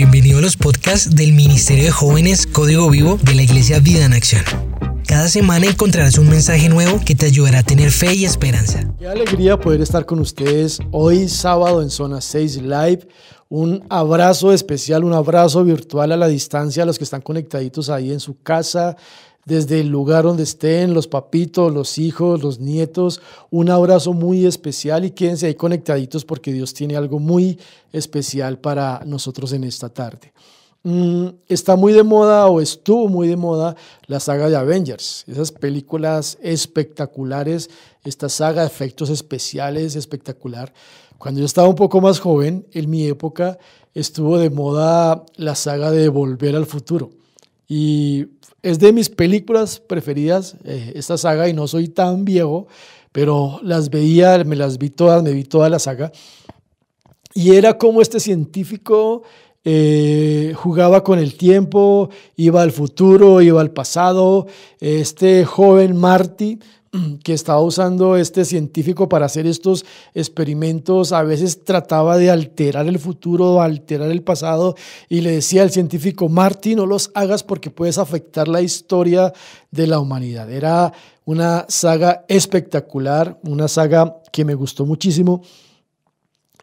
Bienvenido a los podcasts del Ministerio de Jóvenes Código Vivo de la Iglesia Vida en Acción. Cada semana encontrarás un mensaje nuevo que te ayudará a tener fe y esperanza. Qué alegría poder estar con ustedes hoy sábado en Zona 6 Live. Un abrazo especial, un abrazo virtual a la distancia a los que están conectaditos ahí en su casa, desde el lugar donde estén, los papitos, los hijos, los nietos. Un abrazo muy especial y quédense ahí conectaditos porque Dios tiene algo muy especial para nosotros en esta tarde. Mm, está muy de moda o estuvo muy de moda la saga de Avengers, esas películas espectaculares, esta saga de efectos especiales espectacular. Cuando yo estaba un poco más joven, en mi época, estuvo de moda la saga de Volver al Futuro. Y es de mis películas preferidas, eh, esta saga, y no soy tan viejo, pero las veía, me las vi todas, me vi toda la saga. Y era como este científico eh, jugaba con el tiempo, iba al futuro, iba al pasado. Este joven Marty, que estaba usando este científico para hacer estos experimentos, a veces trataba de alterar el futuro, alterar el pasado, y le decía al científico, Marty, no los hagas porque puedes afectar la historia de la humanidad. Era una saga espectacular, una saga que me gustó muchísimo.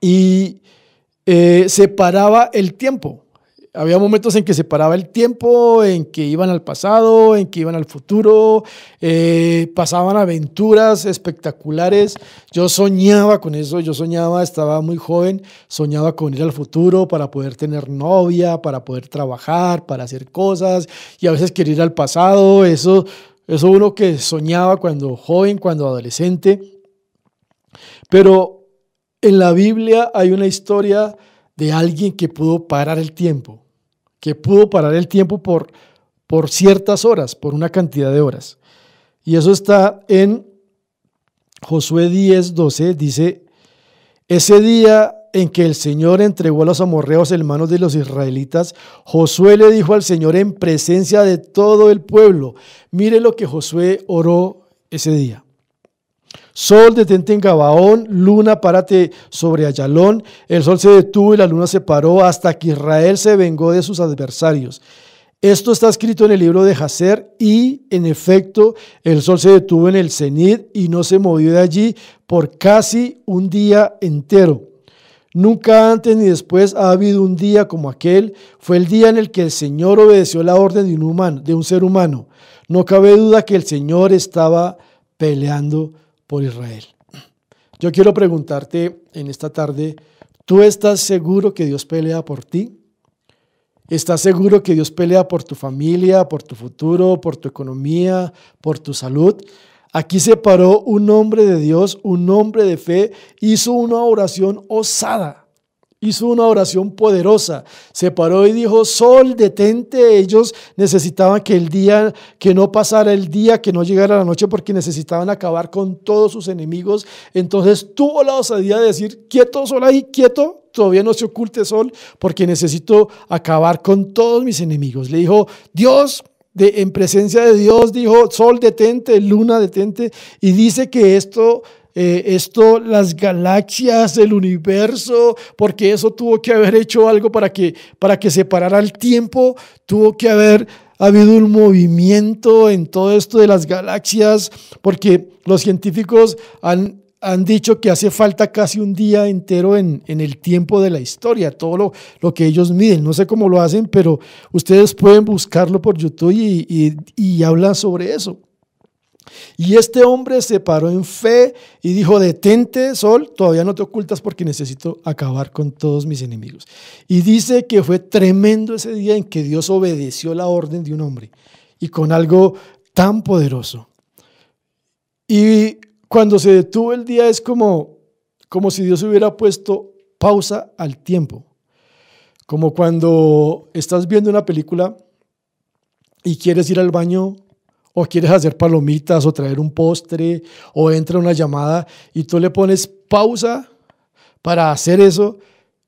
Y eh, separaba el tiempo. Había momentos en que separaba el tiempo, en que iban al pasado, en que iban al futuro, eh, pasaban aventuras espectaculares. Yo soñaba con eso, yo soñaba, estaba muy joven, soñaba con ir al futuro para poder tener novia, para poder trabajar, para hacer cosas, y a veces quería ir al pasado, eso, eso uno que soñaba cuando joven, cuando adolescente. Pero en la Biblia hay una historia de alguien que pudo parar el tiempo, que pudo parar el tiempo por, por ciertas horas, por una cantidad de horas. Y eso está en Josué 10, 12, dice, ese día en que el Señor entregó a los amorreos en manos de los israelitas, Josué le dijo al Señor en presencia de todo el pueblo, mire lo que Josué oró ese día. Sol, detente en Gabaón, luna, párate sobre Ayalón. El sol se detuvo y la luna se paró hasta que Israel se vengó de sus adversarios. Esto está escrito en el libro de Jacer y, en efecto, el sol se detuvo en el cenit y no se movió de allí por casi un día entero. Nunca antes ni después ha habido un día como aquel. Fue el día en el que el Señor obedeció la orden de un humano, de un ser humano. No cabe duda que el Señor estaba peleando por Israel. Yo quiero preguntarte en esta tarde, ¿tú estás seguro que Dios pelea por ti? ¿Estás seguro que Dios pelea por tu familia, por tu futuro, por tu economía, por tu salud? Aquí se paró un hombre de Dios, un hombre de fe, hizo una oración osada hizo una oración poderosa, se paró y dijo, Sol, detente, ellos necesitaban que el día, que no pasara el día, que no llegara la noche, porque necesitaban acabar con todos sus enemigos. Entonces tuvo la osadía de decir, quieto, Sol ahí, quieto, todavía no se oculte Sol, porque necesito acabar con todos mis enemigos. Le dijo, Dios, de, en presencia de Dios, dijo, Sol, detente, Luna, detente, y dice que esto eh, esto, las galaxias, el universo, porque eso tuvo que haber hecho algo para que, para que se parara el tiempo, tuvo que haber habido un movimiento en todo esto de las galaxias, porque los científicos han, han dicho que hace falta casi un día entero en, en el tiempo de la historia, todo lo, lo, que ellos miden. No sé cómo lo hacen, pero ustedes pueden buscarlo por YouTube y, y, y hablan sobre eso. Y este hombre se paró en fe y dijo, detente, Sol, todavía no te ocultas porque necesito acabar con todos mis enemigos. Y dice que fue tremendo ese día en que Dios obedeció la orden de un hombre y con algo tan poderoso. Y cuando se detuvo el día es como, como si Dios hubiera puesto pausa al tiempo. Como cuando estás viendo una película y quieres ir al baño o quieres hacer palomitas o traer un postre o entra una llamada y tú le pones pausa para hacer eso,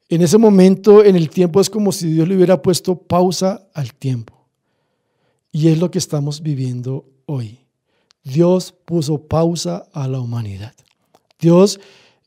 en ese momento, en el tiempo, es como si Dios le hubiera puesto pausa al tiempo. Y es lo que estamos viviendo hoy. Dios puso pausa a la humanidad. Dios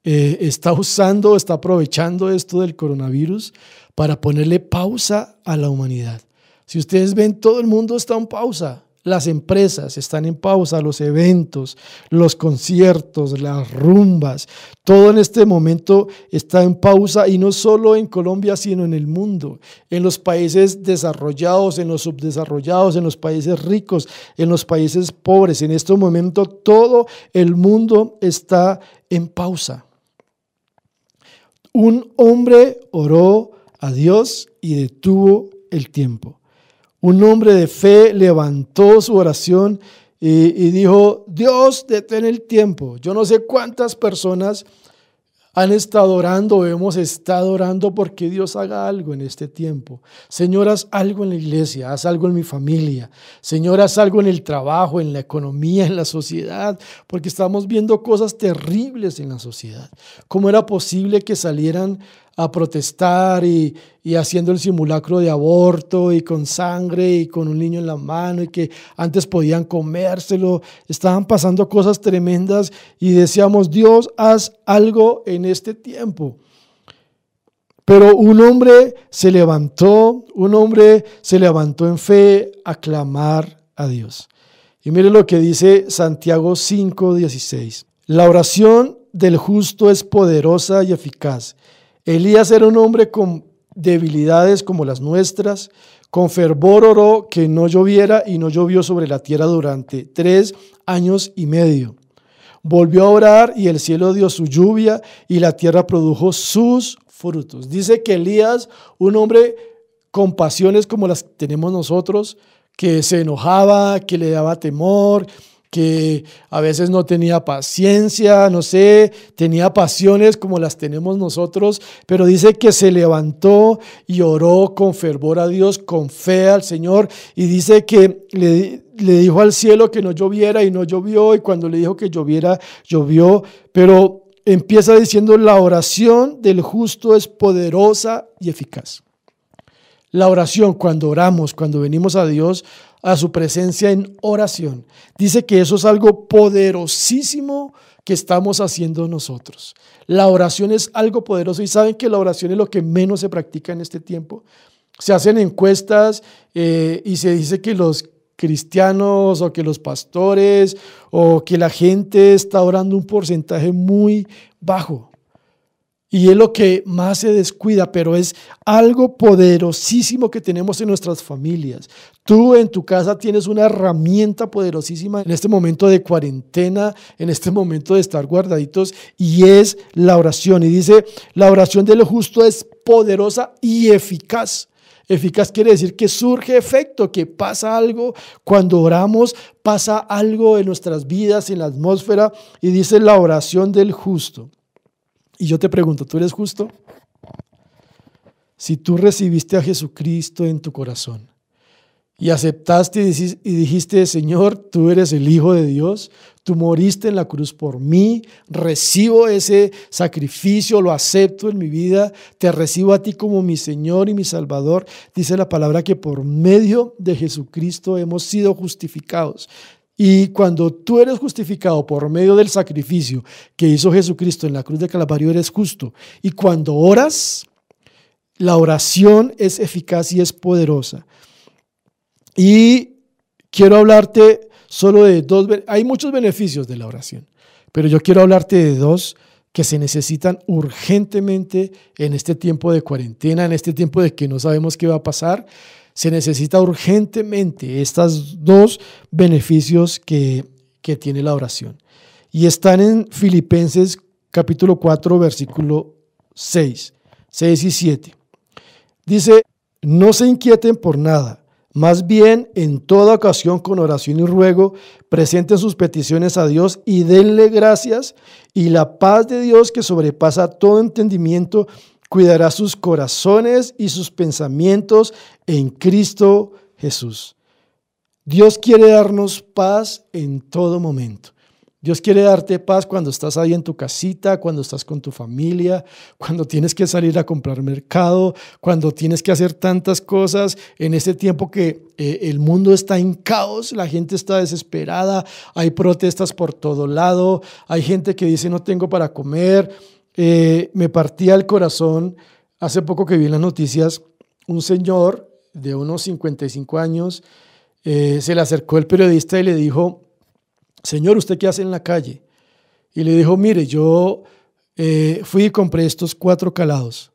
eh, está usando, está aprovechando esto del coronavirus para ponerle pausa a la humanidad. Si ustedes ven, todo el mundo está en pausa. Las empresas están en pausa, los eventos, los conciertos, las rumbas, todo en este momento está en pausa y no solo en Colombia, sino en el mundo, en los países desarrollados, en los subdesarrollados, en los países ricos, en los países pobres. En este momento todo el mundo está en pausa. Un hombre oró a Dios y detuvo el tiempo. Un hombre de fe levantó su oración y, dijo, Dios, detén el tiempo. Yo no sé cuántas personas han estado orando hemos estado orando porque Dios haga algo en este tiempo. Señor, haz algo en la iglesia, haz algo en mi familia. Señor, haz algo en el trabajo, en la economía, en la sociedad, porque estamos viendo cosas terribles en la sociedad. ¿Cómo era posible que salieran a protestar y, haciendo el simulacro de aborto y con sangre y con un niño en la mano y que antes podían comérselo. Estaban pasando cosas tremendas y decíamos, Dios, haz algo en este tiempo. Pero un hombre se levantó, un hombre se levantó en fe a clamar a Dios. Y mire lo que dice Santiago 5:16. La oración del justo es poderosa y eficaz Elías era un hombre con debilidades como las nuestras, con fervor oró que no lloviera y no llovió sobre la tierra durante tres años y medio. Volvió a orar y el cielo dio su lluvia y la tierra produjo sus frutos. Dice que Elías, un hombre con pasiones como las que tenemos nosotros, que se enojaba, que le daba temor, que a veces no tenía paciencia, no sé, tenía pasiones como las tenemos nosotros, pero dice que se levantó y oró con fervor a Dios, con fe al Señor, y dice que le, le dijo al cielo que no lloviera y no llovió, y cuando le dijo que lloviera, llovió, pero empieza diciendo, la oración del justo es poderosa y eficaz. La oración, cuando oramos, cuando venimos a Dios, a su presencia en oración. Dice que eso es algo poderosísimo que estamos haciendo nosotros. La oración es algo poderoso y saben que la oración es lo que menos se practica en este tiempo. Se hacen encuestas eh, y se dice que los cristianos o que los pastores o que la gente está orando un porcentaje muy bajo. Y es lo que más se descuida, pero es algo poderosísimo que tenemos en nuestras familias. Tú en tu casa tienes una herramienta poderosísima en este momento de cuarentena, en este momento de estar guardaditos, y es la oración. Y dice, la oración de lo justo es poderosa y eficaz. Eficaz quiere decir que surge efecto, que pasa algo cuando oramos, pasa algo en nuestras vidas, en la atmósfera, y dice la oración del justo. Y yo te pregunto, ¿tú eres justo? Si tú recibiste a Jesucristo en tu corazón y aceptaste y dijiste, Señor, tú eres el Hijo de Dios, tú moriste en la cruz por mí, recibo ese sacrificio, lo acepto en mi vida, te recibo a ti como mi Señor y mi Salvador, dice la palabra que por medio de Jesucristo hemos sido justificados. Y cuando tú eres justificado por medio del sacrificio que hizo Jesucristo en la cruz de Calvario, eres justo. Y cuando oras, la oración es eficaz y es poderosa. Y quiero hablarte solo de dos, hay muchos beneficios de la oración, pero yo quiero hablarte de dos que se necesitan urgentemente en este tiempo de cuarentena, en este tiempo de que no sabemos qué va a pasar se necesita urgentemente estos dos beneficios que, que tiene la oración. Y están en Filipenses capítulo 4, versículo 6, 6 y 7. Dice, no se inquieten por nada, más bien en toda ocasión con oración y ruego, presenten sus peticiones a Dios y denle gracias y la paz de Dios que sobrepasa todo entendimiento cuidará sus corazones y sus pensamientos en Cristo Jesús. Dios quiere darnos paz en todo momento. Dios quiere darte paz cuando estás ahí en tu casita, cuando estás con tu familia, cuando tienes que salir a comprar mercado, cuando tienes que hacer tantas cosas en este tiempo que eh, el mundo está en caos, la gente está desesperada, hay protestas por todo lado, hay gente que dice no tengo para comer, eh, me partía el corazón hace poco que vi en las noticias un señor de unos 55 años, eh, se le acercó el periodista y le dijo, Señor, ¿usted qué hace en la calle? Y le dijo, mire, yo eh, fui y compré estos cuatro calados.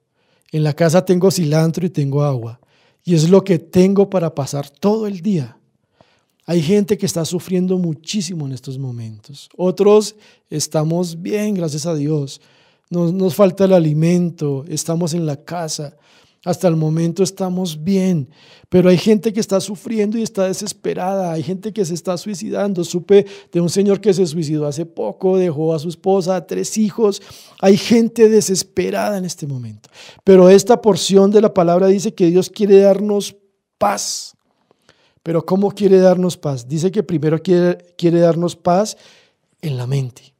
En la casa tengo cilantro y tengo agua. Y es lo que tengo para pasar todo el día. Hay gente que está sufriendo muchísimo en estos momentos. Otros estamos bien, gracias a Dios. Nos, nos falta el alimento, estamos en la casa. Hasta el momento estamos bien, pero hay gente que está sufriendo y está desesperada, hay gente que se está suicidando. Supe de un señor que se suicidó hace poco, dejó a su esposa, a tres hijos. Hay gente desesperada en este momento. Pero esta porción de la palabra dice que Dios quiere darnos paz. Pero ¿cómo quiere darnos paz? Dice que primero quiere, quiere darnos paz en la mente.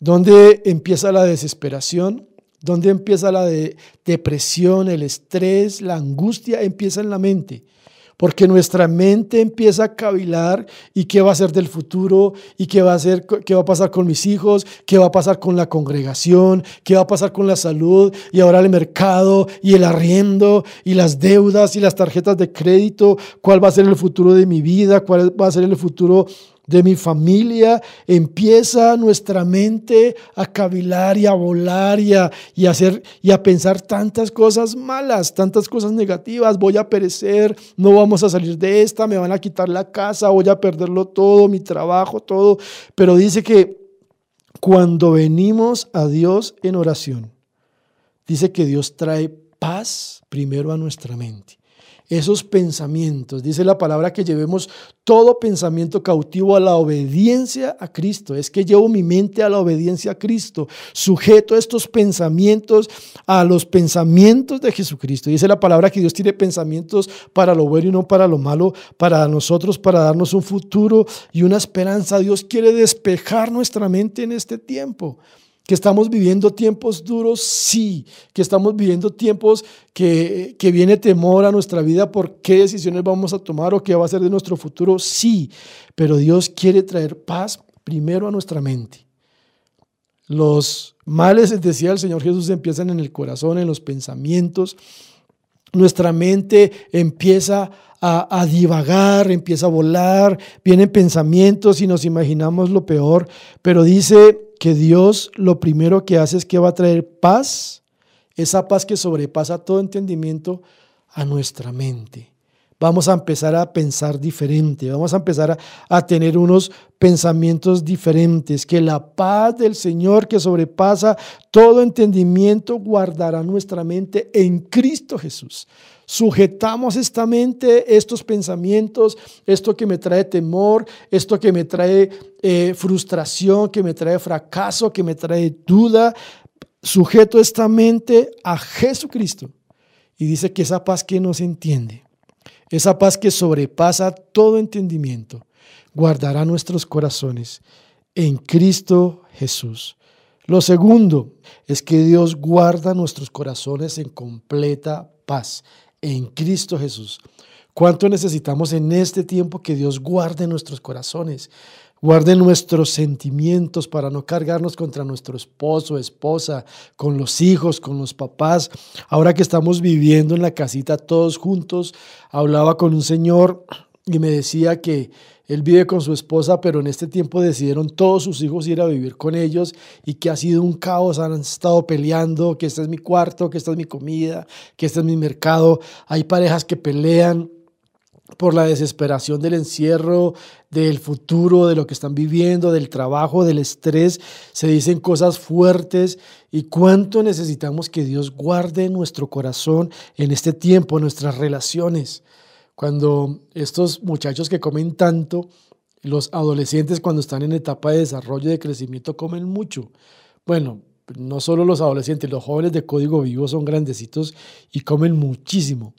¿Dónde empieza la desesperación? ¿Dónde empieza la depresión, el estrés, la angustia? Empieza en la mente. Porque nuestra mente empieza a cavilar y qué va a ser del futuro y qué va a hacer, qué va a pasar con mis hijos, qué va a pasar con la congregación, qué va a pasar con la salud y ahora el mercado y el arriendo y las deudas y las tarjetas de crédito, cuál va a ser el futuro de mi vida, cuál va a ser el futuro de mi familia, empieza nuestra mente a cavilar y a volar y a, y hacer, y a pensar tantas cosas malas, tantas cosas negativas. Voy a perecer, no vamos a salir de esta, me van a quitar la casa, voy a perderlo todo, mi trabajo, todo. Pero dice que cuando venimos a Dios en oración, dice que Dios trae paz primero a nuestra mente esos pensamientos. Dice la palabra que llevemos todo pensamiento cautivo a la obediencia a Cristo. Es que llevo mi mente a la obediencia a Cristo. Sujeto estos pensamientos a los pensamientos de Jesucristo. Dice la palabra que Dios tiene pensamientos para lo bueno y no para lo malo, para nosotros, para darnos un futuro y una esperanza. Dios quiere despejar nuestra mente en este tiempo. Que estamos viviendo tiempos duros, sí. Que estamos viviendo tiempos que, que, viene temor a nuestra vida por qué decisiones vamos a tomar o qué va a ser de nuestro futuro, sí. Pero Dios quiere traer paz primero a nuestra mente. Los males, decía el Señor Jesús, empiezan en el corazón, en los pensamientos. Nuestra mente empieza a, a, divagar, empieza a volar, vienen pensamientos y nos imaginamos lo peor, pero dice que Dios lo primero que hace es que va a traer paz, esa paz que sobrepasa todo entendimiento a nuestra mente. Vamos a empezar a pensar diferente, vamos a empezar a, a, tener unos pensamientos diferentes, que la paz del Señor que sobrepasa todo entendimiento guardará nuestra mente en Cristo Jesús sujetamos esta mente, estos pensamientos, esto que me trae temor, esto que me trae eh, frustración, que me trae fracaso, que me trae duda, sujeto esta mente a Jesucristo. Y dice que esa paz que no se entiende, esa paz que sobrepasa todo entendimiento, guardará nuestros corazones en Cristo Jesús. Lo segundo es que Dios guarda nuestros corazones en completa paz en Cristo Jesús. ¿Cuánto necesitamos en este tiempo que Dios guarde nuestros corazones? Guarde nuestros sentimientos para no cargarnos contra nuestro esposo, esposa, con los hijos, con los papás. Ahora que estamos viviendo en la casita todos juntos, hablaba con un señor y me decía que él vive con su esposa, pero en este tiempo decidieron todos sus hijos ir a vivir con ellos y que ha sido un caos, han estado peleando, que este es mi cuarto, que esta es mi comida, que este es mi mercado. Hay parejas que pelean por la desesperación del encierro, del futuro, de lo que están viviendo, del trabajo, del estrés. Se dicen cosas fuertes y cuánto necesitamos que Dios guarde nuestro corazón en este tiempo, nuestras relaciones. Cuando estos muchachos que comen tanto, los adolescentes cuando están en etapa de desarrollo y de crecimiento comen mucho. Bueno, no solo los adolescentes, los jóvenes de código vivo son grandecitos y comen muchísimo.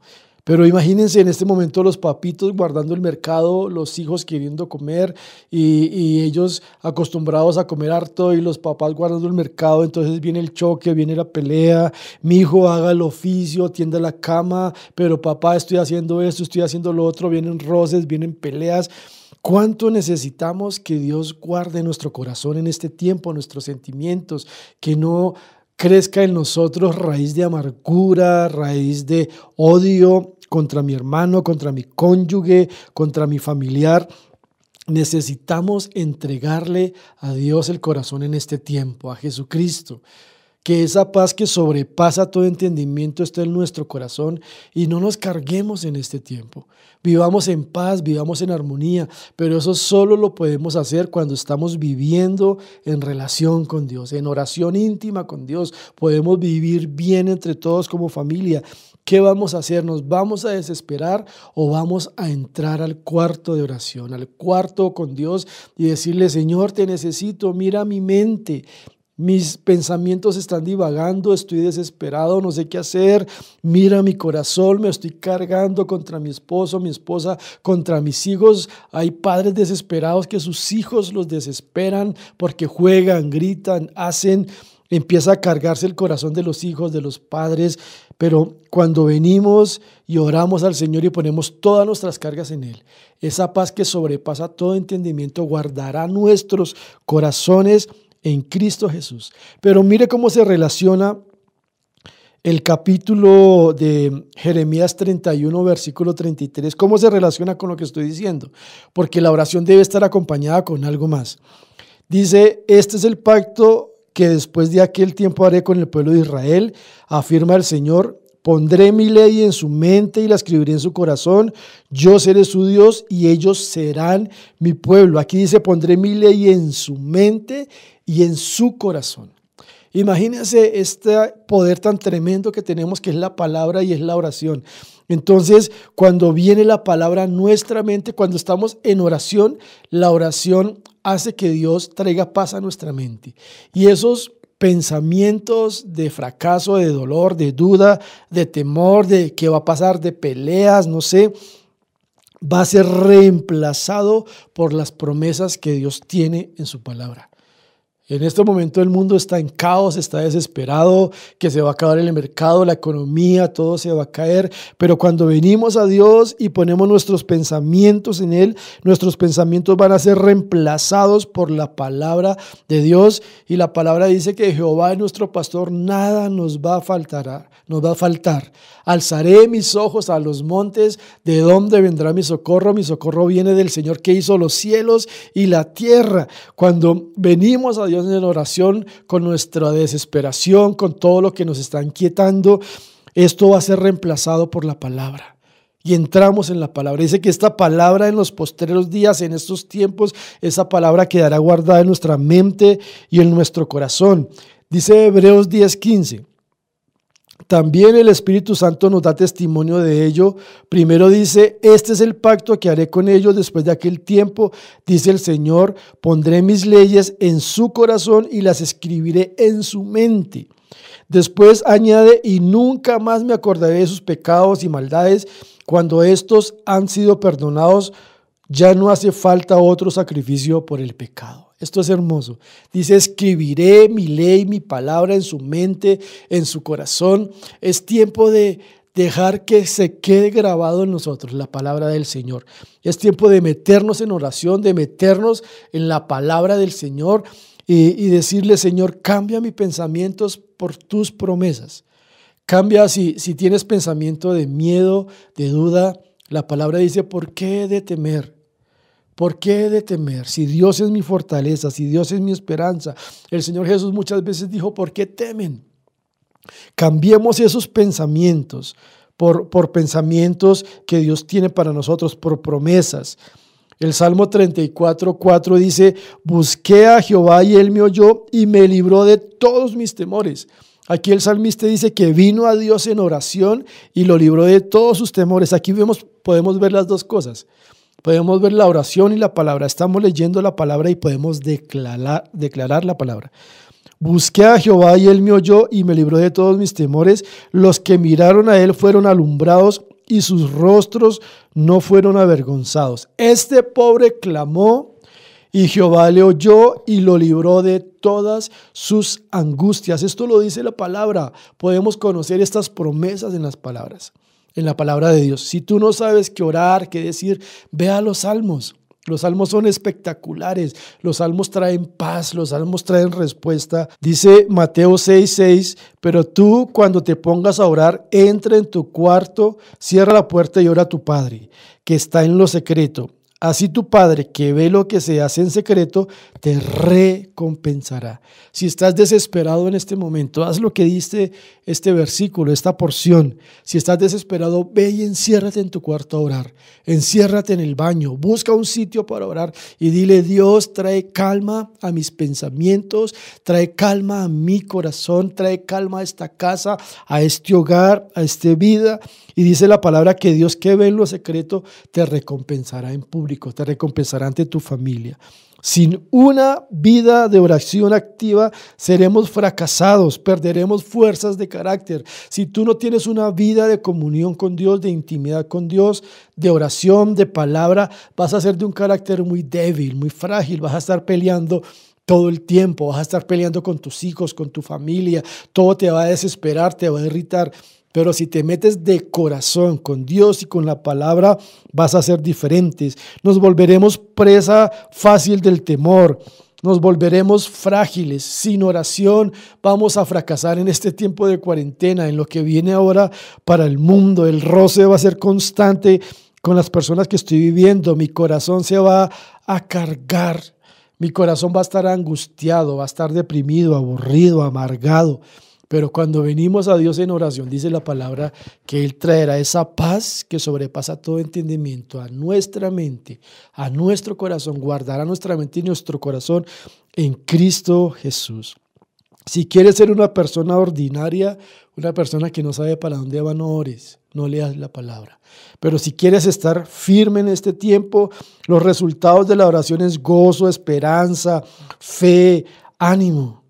Pero imagínense en este momento los papitos guardando el mercado, los hijos queriendo comer y, ellos acostumbrados a comer harto y los papás guardando el mercado. Entonces viene el choque, viene la pelea. Mi hijo haga el oficio, tienda la cama, pero papá estoy haciendo esto, estoy haciendo lo otro. Vienen roces, vienen peleas. ¿Cuánto necesitamos que Dios guarde nuestro corazón en este tiempo, nuestros sentimientos, que no crezca en nosotros raíz de amargura, raíz de odio contra mi hermano, contra mi cónyuge, contra mi familiar? Necesitamos entregarle a Dios el corazón en este tiempo, a Jesucristo que esa paz que sobrepasa todo entendimiento esté en nuestro corazón y no nos carguemos en este tiempo. Vivamos en paz, vivamos en armonía, pero eso solo lo podemos hacer cuando estamos viviendo en relación con Dios, en oración íntima con Dios. Podemos vivir bien entre todos como familia. ¿Qué vamos a hacer? ¿Nos vamos a desesperar o vamos a entrar al cuarto de oración, al cuarto con Dios y decirle, Señor, te necesito, mira mi mente, mis pensamientos están divagando, estoy desesperado, no sé qué hacer. Mira mi corazón, me estoy cargando contra mi esposo, mi esposa, contra mis hijos. Hay padres desesperados que sus hijos los desesperan porque juegan, gritan, hacen. Empieza a cargarse el corazón de los hijos, de los padres. Pero cuando venimos y oramos al Señor y ponemos todas nuestras cargas en Él, esa paz que sobrepasa todo entendimiento guardará nuestros corazones en Cristo Jesús. Pero mire cómo se relaciona el capítulo de Jeremías 31, versículo 33, cómo se relaciona con lo que estoy diciendo, porque la oración debe estar acompañada con algo más. Dice, este es el pacto que después de aquel tiempo haré con el pueblo de Israel, afirma el Señor, Pondré mi ley en su mente y la escribiré en su corazón. Yo seré su Dios y ellos serán mi pueblo. Aquí dice, pondré mi ley en su mente y en su corazón. Imagínense este poder tan tremendo que tenemos que es la palabra y es la oración. Entonces, cuando viene la palabra a nuestra mente, cuando estamos en oración, la oración hace que Dios traiga paz a nuestra mente. Y esos pensamientos de fracaso, de dolor, de duda, de temor, de qué va a pasar, de peleas, no sé, va a ser reemplazado por las promesas que Dios tiene en su palabra. En este momento el mundo está en caos, está desesperado, que se va a acabar el mercado, la economía, todo se va a caer. Pero cuando venimos a Dios y ponemos nuestros pensamientos en Él, nuestros pensamientos van a ser reemplazados por la palabra de Dios. Y la palabra dice que Jehová es nuestro pastor, nada nos va a faltar, nos va a faltar. Alzaré mis ojos a los montes, ¿de dónde vendrá mi socorro? Mi socorro viene del Señor que hizo los cielos y la tierra. Cuando venimos a Dios, En oración con nuestra desesperación, con todo lo que nos está inquietando, esto va a ser reemplazado por la palabra. Y entramos en la palabra. Dice que esta palabra en los postreros días, en estos tiempos, esa palabra quedará guardada en nuestra mente y en nuestro corazón. Dice Hebreos 10:15. También el Espíritu Santo nos da testimonio de ello. Primero dice, este es el pacto que haré con ellos después de aquel tiempo, dice el Señor, pondré mis leyes en su corazón y las escribiré en su mente. Después añade, y nunca más me acordaré de sus pecados y maldades. Cuando estos han sido perdonados, ya no hace falta otro sacrificio por el pecado. Esto es hermoso. Dice, escribiré mi ley, mi palabra en su mente, en su corazón. Es tiempo de dejar que se quede grabado en nosotros la palabra del Señor. Es tiempo de meternos en oración, de meternos en la palabra del Señor y, decirle, Señor, cambia mis pensamientos por tus promesas. Cambia si, si tienes pensamiento de miedo, de duda. La palabra dice, ¿por qué de temer? ¿Por qué de temer? Si Dios es mi fortaleza, si Dios es mi esperanza. El Señor Jesús muchas veces dijo, ¿por qué temen? Cambiemos esos pensamientos por, por pensamientos que Dios tiene para nosotros, por promesas. El Salmo 34, 4 dice, busqué a Jehová y él me oyó y me libró de todos mis temores. Aquí el salmista dice que vino a Dios en oración y lo libró de todos sus temores. Aquí vemos, podemos ver las dos cosas. Podemos ver la oración y la palabra. Estamos leyendo la palabra y podemos declarar, la palabra. Busqué a Jehová y él me oyó y me libró de todos mis temores. Los que miraron a él fueron alumbrados y sus rostros no fueron avergonzados. Este pobre clamó y Jehová le oyó y lo libró de todas sus angustias. Esto lo dice la palabra. Podemos conocer estas promesas en las palabras en la palabra de Dios. Si tú no sabes qué orar, qué decir, ve a los salmos. Los salmos son espectaculares, los salmos traen paz, los salmos traen respuesta. Dice Mateo 6:6, 6, pero tú cuando te pongas a orar, entra en tu cuarto, cierra la puerta y ora a tu Padre, que está en lo secreto Así tu Padre, que ve lo que se hace en secreto, te recompensará. Si estás desesperado en este momento, haz lo que dice este versículo, esta porción. Si estás desesperado, ve y enciérrate en tu cuarto a orar. Enciérrate en el baño, busca un sitio para orar y dile, Dios, trae calma a mis pensamientos, trae calma a mi corazón, trae calma a esta casa, a este hogar, a esta vida. Y dice la palabra que Dios que ve en lo secreto te recompensará en público, te recompensará ante tu familia. Sin una vida de oración activa seremos fracasados, perderemos fuerzas de carácter. Si tú no tienes una vida de comunión con Dios, de intimidad con Dios, de oración, de palabra, vas a ser de un carácter muy débil, muy frágil, vas a estar peleando todo el tiempo, vas a estar peleando con tus hijos, con tu familia, todo te va a desesperar, te va a irritar. Pero si te metes de corazón con Dios y con la palabra, vas a ser diferentes. Nos volveremos presa fácil del temor. Nos volveremos frágiles. Sin oración vamos a fracasar en este tiempo de cuarentena, en lo que viene ahora para el mundo. El roce va a ser constante con las personas que estoy viviendo. Mi corazón se va a cargar. Mi corazón va a estar angustiado, va a estar deprimido, aburrido, amargado. Pero cuando venimos a Dios en oración, dice la palabra que Él traerá esa paz que sobrepasa todo entendimiento a nuestra mente, a nuestro corazón, guardará nuestra mente y nuestro corazón en Cristo Jesús. Si quieres ser una persona ordinaria, una persona que no sabe para dónde va, no ores, no leas la palabra. Pero si quieres estar firme en este tiempo, los resultados de la oración es gozo, esperanza, fe, ánimo.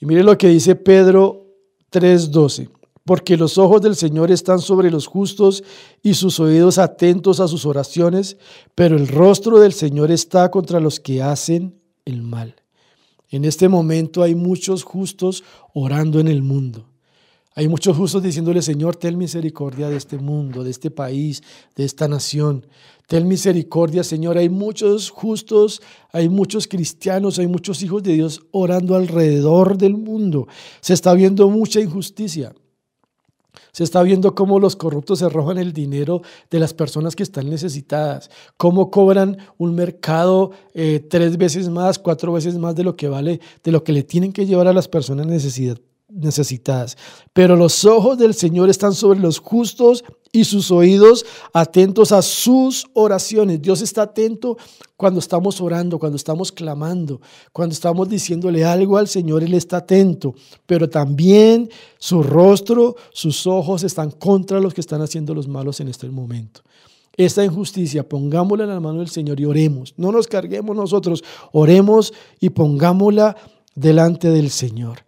Y mire lo que dice Pedro 3:12. Porque los ojos del Señor están sobre los justos y sus oídos atentos a sus oraciones, pero el rostro del Señor está contra los que hacen el mal. En este momento hay muchos justos orando en el mundo. Hay muchos justos diciéndole, Señor, ten misericordia de este mundo, de este país, de esta nación. Ten misericordia, Señor. Hay muchos justos, hay muchos cristianos, hay muchos hijos de Dios orando alrededor del mundo. Se está viendo mucha injusticia. Se está viendo cómo los corruptos se arrojan el dinero de las personas que están necesitadas, cómo cobran un mercado eh, tres veces más, cuatro veces más de lo que vale, de lo que le tienen que llevar a las personas necesitadas necesitadas. Pero los ojos del Señor están sobre los justos y sus oídos atentos a sus oraciones. Dios está atento cuando estamos orando, cuando estamos clamando, cuando estamos diciéndole algo al Señor, Él está atento. Pero también su rostro, sus ojos están contra los que están haciendo los malos en este momento. Esta injusticia, pongámosla en la mano del Señor y oremos. No nos carguemos nosotros, oremos y pongámosla delante del Señor.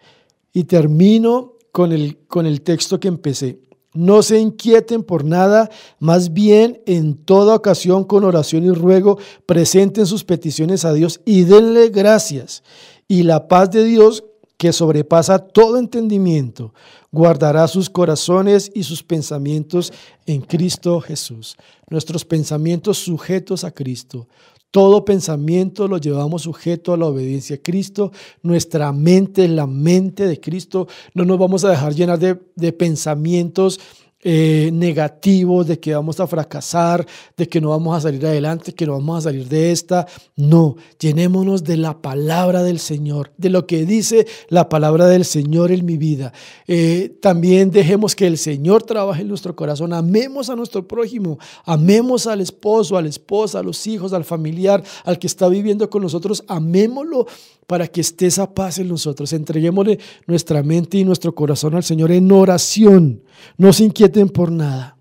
Y termino con el, con el texto que empecé. No se inquieten por nada, más bien en toda ocasión con oración y ruego presenten sus peticiones a Dios y denle gracias. Y la paz de Dios, que sobrepasa todo entendimiento, guardará sus corazones y sus pensamientos en Cristo Jesús. Nuestros pensamientos sujetos a Cristo, todo pensamiento lo llevamos sujeto a la obediencia a Cristo. Nuestra mente es la mente de Cristo. No nos vamos a dejar llenar de, de pensamientos eh, negativos de que vamos a fracasar, de que no vamos a salir adelante, que no vamos a salir de esta. No, llenémonos de la palabra del Señor, de lo que dice la palabra del Señor en mi vida. Eh, también dejemos que el Señor trabaje en nuestro corazón. Amemos a nuestro prójimo, amemos al esposo, a la esposa, a los hijos, al familiar, al que está viviendo con nosotros. Amémoslo para que esté esa paz en nosotros. Entreguémosle nuestra mente y nuestro corazón al Señor en oración. No se inquieten por nada.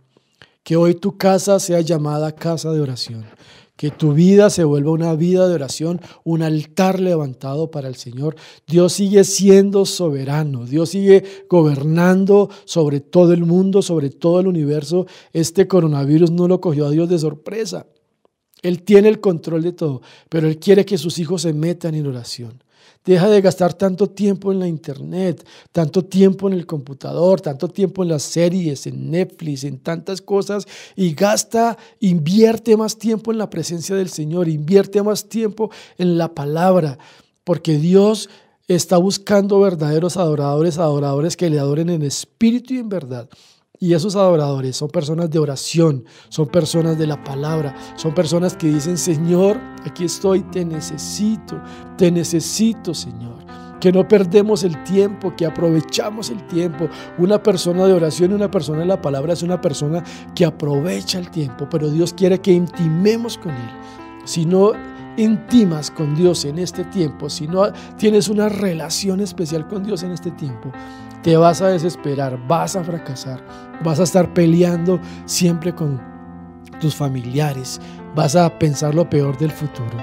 Que hoy tu casa sea llamada casa de oración. Que tu vida se vuelva una vida de oración, un altar levantado para el Señor. Dios sigue siendo soberano, Dios sigue gobernando sobre todo el mundo, sobre todo el universo. Este coronavirus no lo cogió a Dios de sorpresa. Él tiene el control de todo, pero Él quiere que sus hijos se metan en oración. Deja de gastar tanto tiempo en la internet, tanto tiempo en el computador, tanto tiempo en las series, en Netflix, en tantas cosas y gasta, invierte más tiempo en la presencia del Señor, invierte más tiempo en la palabra, porque Dios está buscando verdaderos adoradores, adoradores que le adoren en espíritu y en verdad. Y esos adoradores son personas de oración, son personas de la palabra, son personas que dicen, Señor, aquí estoy, te necesito, te necesito, Señor. Que no perdemos el tiempo, que aprovechamos el tiempo. Una persona de oración y una persona de la palabra es una persona que aprovecha el tiempo, pero Dios quiere que intimemos con Él. Si no intimas con Dios en este tiempo, si no tienes una relación especial con Dios en este tiempo, te vas a desesperar, vas a fracasar, vas a estar peleando siempre con tus familiares, vas a pensar lo peor del futuro.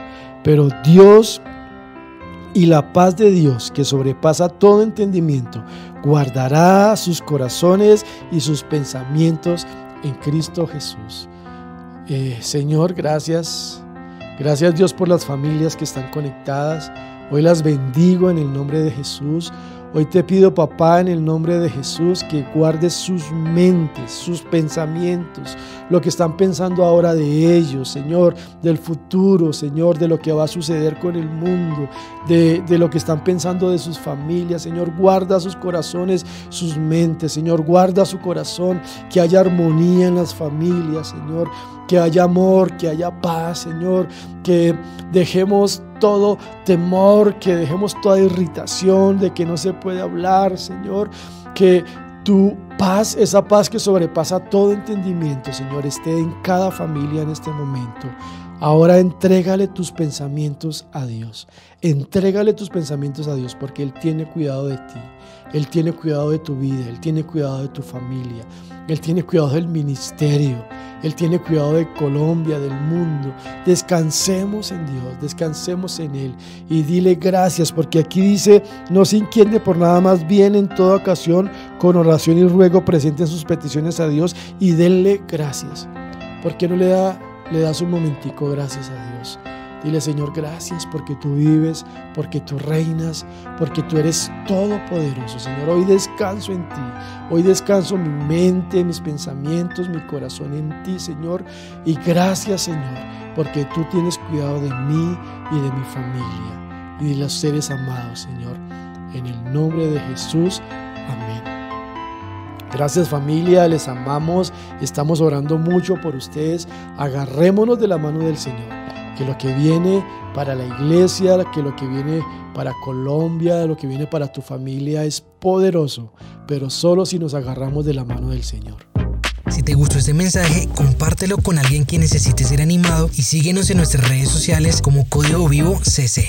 Pero Dios y la paz de Dios, que sobrepasa todo entendimiento, guardará sus corazones y sus pensamientos en Cristo Jesús. Eh, Señor, gracias. Gracias Dios por las familias que están conectadas. Hoy las bendigo en el nombre de Jesús. Hoy te pido, papá, en el nombre de Jesús, que guardes sus mentes, sus pensamientos, lo que están pensando ahora de ellos, Señor, del futuro, Señor, de lo que va a suceder con el mundo, de, de lo que están pensando de sus familias, Señor, guarda sus corazones, sus mentes, Señor, guarda su corazón, que haya armonía en las familias, Señor que haya amor, que haya paz, Señor, que dejemos todo temor, que dejemos toda irritación de que no se puede hablar, Señor, que tu paz, esa paz que sobrepasa todo entendimiento, Señor, esté en cada familia en este momento. Ahora entrégale tus pensamientos a Dios. Entrégale tus pensamientos a Dios porque Él tiene cuidado de ti. Él tiene cuidado de tu vida. Él tiene cuidado de tu familia. Él tiene cuidado del ministerio. Él tiene cuidado de Colombia, del mundo. Descansemos en Dios, descansemos en Él y dile gracias, porque aquí dice, no se inquiete por nada más bien en toda ocasión, con oración y ruego presenten sus peticiones a Dios y denle gracias. ¿Por qué no le, da, le das un momentico gracias a Dios? Dile, Señor, gracias porque tú vives, porque tú reinas, porque tú eres todopoderoso. Señor, hoy descanso en ti. Hoy descanso mi mente, mis pensamientos, mi corazón en ti, Señor. Y gracias, Señor, porque tú tienes cuidado de mí y de mi familia y de los seres amados, Señor. En el nombre de Jesús. Amén. Gracias familia, les amamos, estamos orando mucho por ustedes. Agarrémonos de la mano del Señor que lo que viene para la iglesia, que lo que viene para Colombia, lo que viene para tu familia es poderoso, pero solo si nos agarramos de la mano del Señor. Si te gustó este mensaje, compártelo con alguien que necesite ser animado y síguenos en nuestras redes sociales como Código Vivo CC.